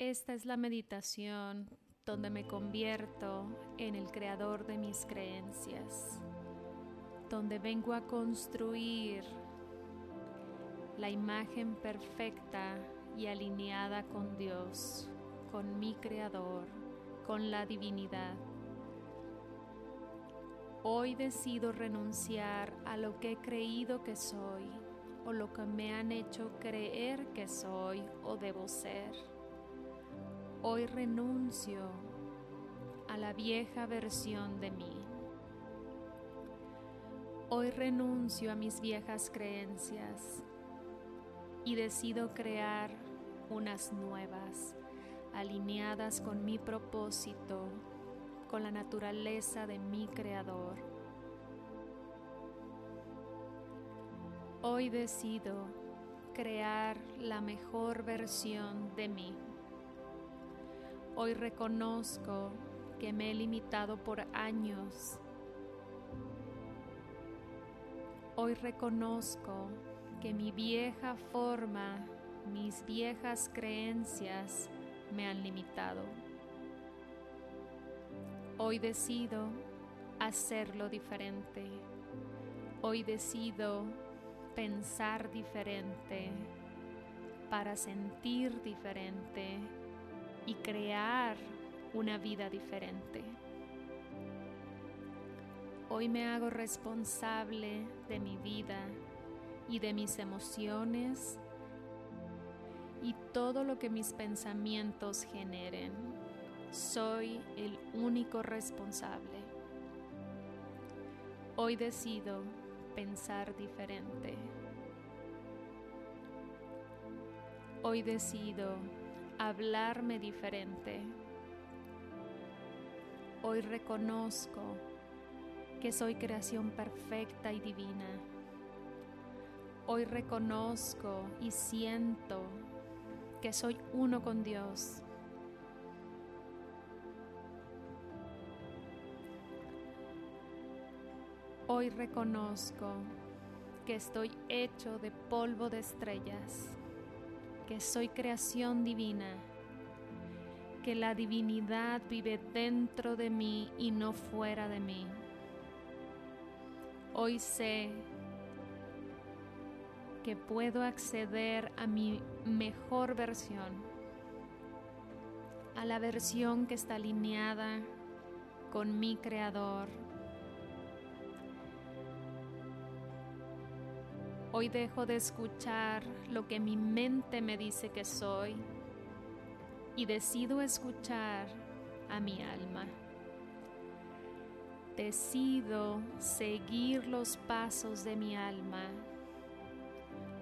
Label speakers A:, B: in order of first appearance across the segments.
A: Esta es la meditación donde me convierto en el creador de mis creencias, donde vengo a construir la imagen perfecta y alineada con Dios, con mi creador, con la divinidad. Hoy decido renunciar a lo que he creído que soy o lo que me han hecho creer que soy o debo ser. Hoy renuncio a la vieja versión de mí. Hoy renuncio a mis viejas creencias y decido crear unas nuevas, alineadas con mi propósito, con la naturaleza de mi creador. Hoy decido crear la mejor versión de mí. Hoy reconozco que me he limitado por años. Hoy reconozco que mi vieja forma, mis viejas creencias me han limitado. Hoy decido hacerlo diferente. Hoy decido pensar diferente para sentir diferente y crear una vida diferente. Hoy me hago responsable de mi vida y de mis emociones y todo lo que mis pensamientos generen. Soy el único responsable. Hoy decido pensar diferente. Hoy decido hablarme diferente. Hoy reconozco que soy creación perfecta y divina. Hoy reconozco y siento que soy uno con Dios. Hoy reconozco que estoy hecho de polvo de estrellas que soy creación divina, que la divinidad vive dentro de mí y no fuera de mí. Hoy sé que puedo acceder a mi mejor versión, a la versión que está alineada con mi creador Hoy dejo de escuchar lo que mi mente me dice que soy y decido escuchar a mi alma. Decido seguir los pasos de mi alma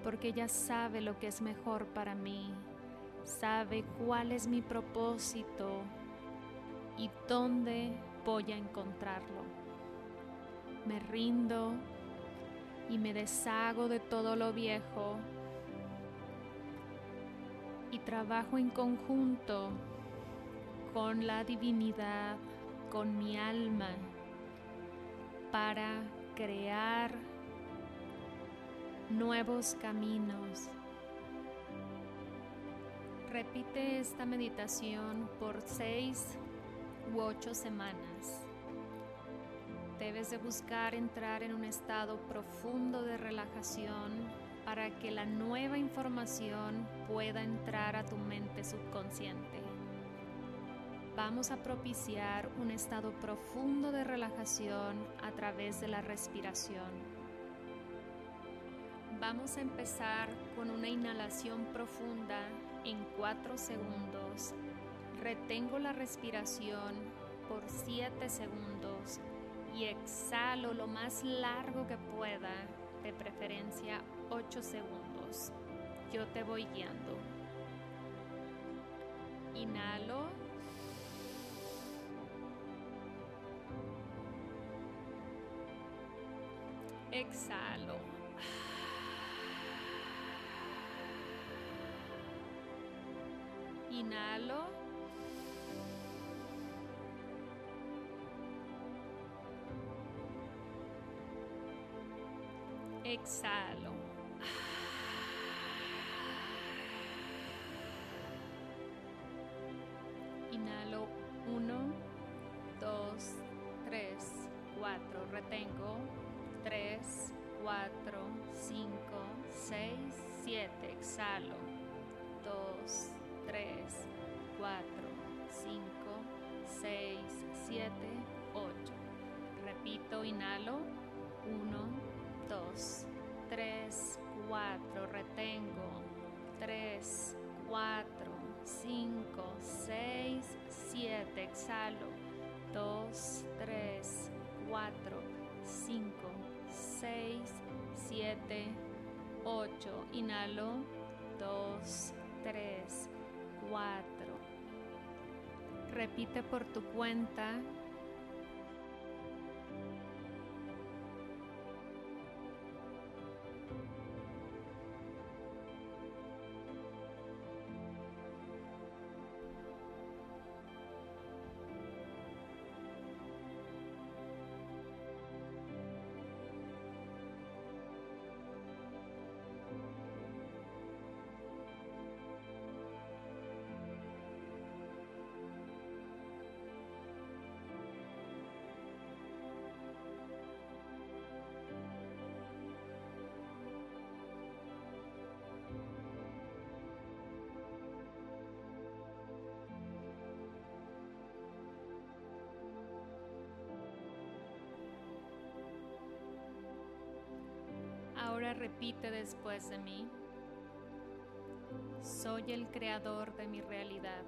A: porque ella sabe lo que es mejor para mí, sabe cuál es mi propósito y dónde voy a encontrarlo. Me rindo y me deshago de todo lo viejo y trabajo en conjunto con la divinidad, con mi alma, para crear nuevos caminos. Repite esta meditación por seis u ocho semanas. Debes de buscar entrar en un estado profundo de relajación para que la nueva información pueda entrar a tu mente subconsciente. Vamos a propiciar un estado profundo de relajación a través de la respiración. Vamos a empezar con una inhalación profunda en 4 segundos. Retengo la respiración por 7 segundos y exhalo lo más largo que pueda, de preferencia 8 segundos. Yo te voy guiando. Inhalo. Exhalo. Inhalo. Exhalo. Inhalo. Uno, dos, tres, cuatro. Retengo. Tres, cuatro, cinco, seis, siete. Exhalo. Dos, tres, cuatro, cinco, seis, siete, ocho. Repito, inhalo. Uno. 2, 3, 4, retengo, 3, 4, 5, 6, 7, exhalo, 2, 3, 4, 5, 6, 7, 8, inhalo, 2, 3, 4. Repite por tu cuenta repite después de mí. Soy el creador de mi realidad.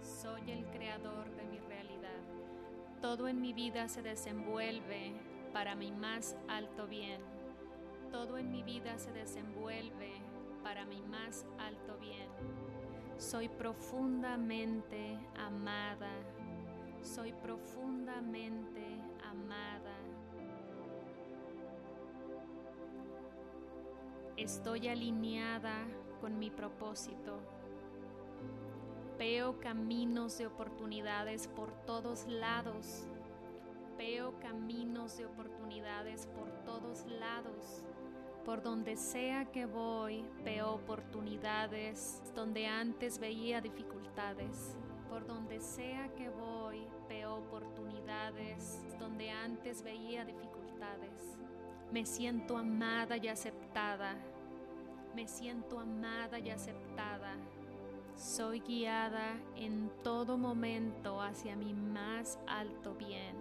A: Soy el creador de mi realidad. Todo en mi vida se desenvuelve para mi más alto bien. Todo en mi vida se desenvuelve para mi más alto bien. Soy profundamente amada. Soy profundamente Estoy alineada con mi propósito. Veo caminos de oportunidades por todos lados. Veo caminos de oportunidades por todos lados. Por donde sea que voy, veo oportunidades donde antes veía dificultades. Por donde sea que voy, veo oportunidades donde antes veía dificultades. Me siento amada y aceptada. Me siento amada y aceptada. Soy guiada en todo momento hacia mi más alto bien.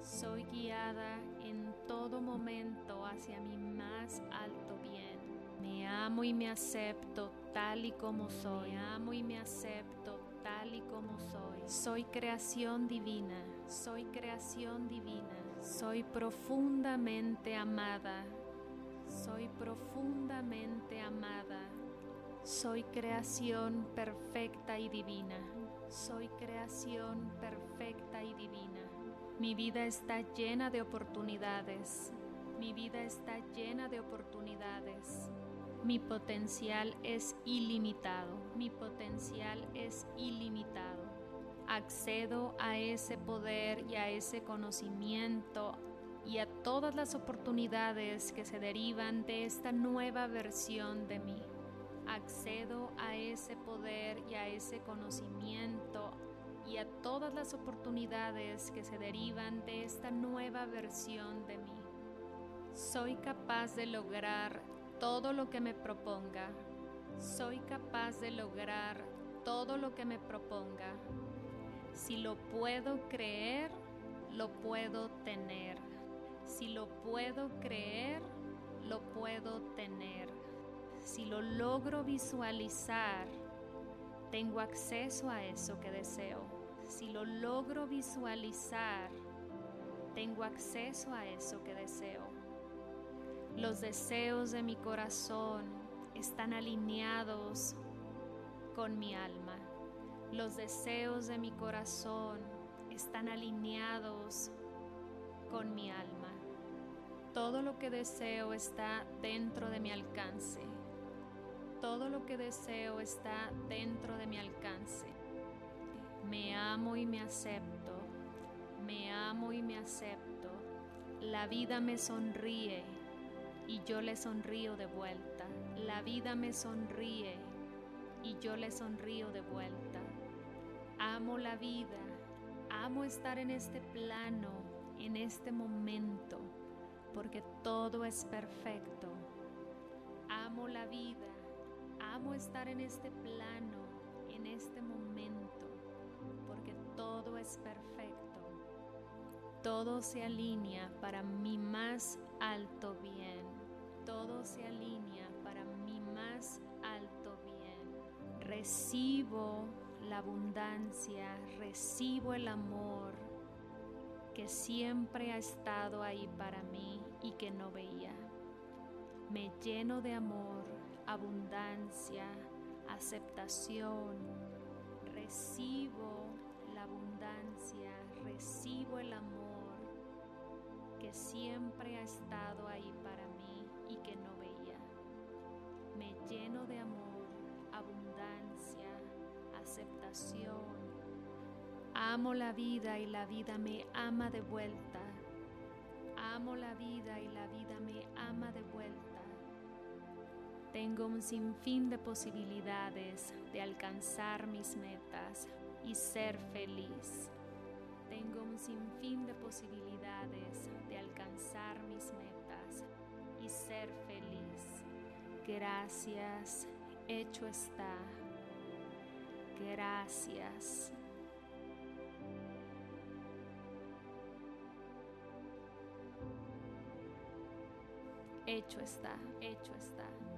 A: Soy guiada en todo momento hacia mi más alto bien. Me amo y me acepto tal y como soy. Me amo y me acepto tal y como soy. Soy creación divina. Soy creación divina. Soy profundamente amada. Soy profundamente amada. Soy creación perfecta y divina. Soy creación perfecta y divina. Mi vida está llena de oportunidades. Mi vida está llena de oportunidades. Mi potencial es ilimitado. Mi potencial es ilimitado accedo a ese poder y a ese conocimiento y a todas las oportunidades que se derivan de esta nueva versión de mí. Accedo a ese poder y a ese conocimiento y a todas las oportunidades que se derivan de esta nueva versión de mí. Soy capaz de lograr todo lo que me proponga. Soy capaz de lograr todo lo que me proponga. Si lo puedo creer, lo puedo tener. Si lo puedo creer, lo puedo tener. Si lo logro visualizar, tengo acceso a eso que deseo. Si lo logro visualizar, tengo acceso a eso que deseo. Los deseos de mi corazón están alineados con mi alma. Los deseos de mi corazón están alineados con mi alma. Todo lo que deseo está dentro de mi alcance. Todo lo que deseo está dentro de mi alcance. Me amo y me acepto. Me amo y me acepto. La vida me sonríe y yo le sonrío de vuelta. La vida me sonríe y yo le sonrío de vuelta. Amo la vida, amo estar en este plano, en este momento, porque todo es perfecto. Amo la vida, amo estar en este plano, en este momento, porque todo es perfecto. Todo se alinea para mi más alto bien. Todo se alinea para mi más alto bien. Recibo la abundancia, recibo el amor que siempre ha estado ahí para mí y que no veía. Me lleno de amor, abundancia, aceptación. Recibo la abundancia, recibo el amor que siempre ha estado ahí para mí y que no veía. Me lleno Amo la vida y la vida me ama de vuelta. Amo la vida y la vida me ama de vuelta. Tengo un sinfín de posibilidades de alcanzar mis metas y ser feliz. Tengo un sinfín de posibilidades de alcanzar mis metas y ser feliz. Gracias, hecho está. Gracias. Hecho está, hecho está.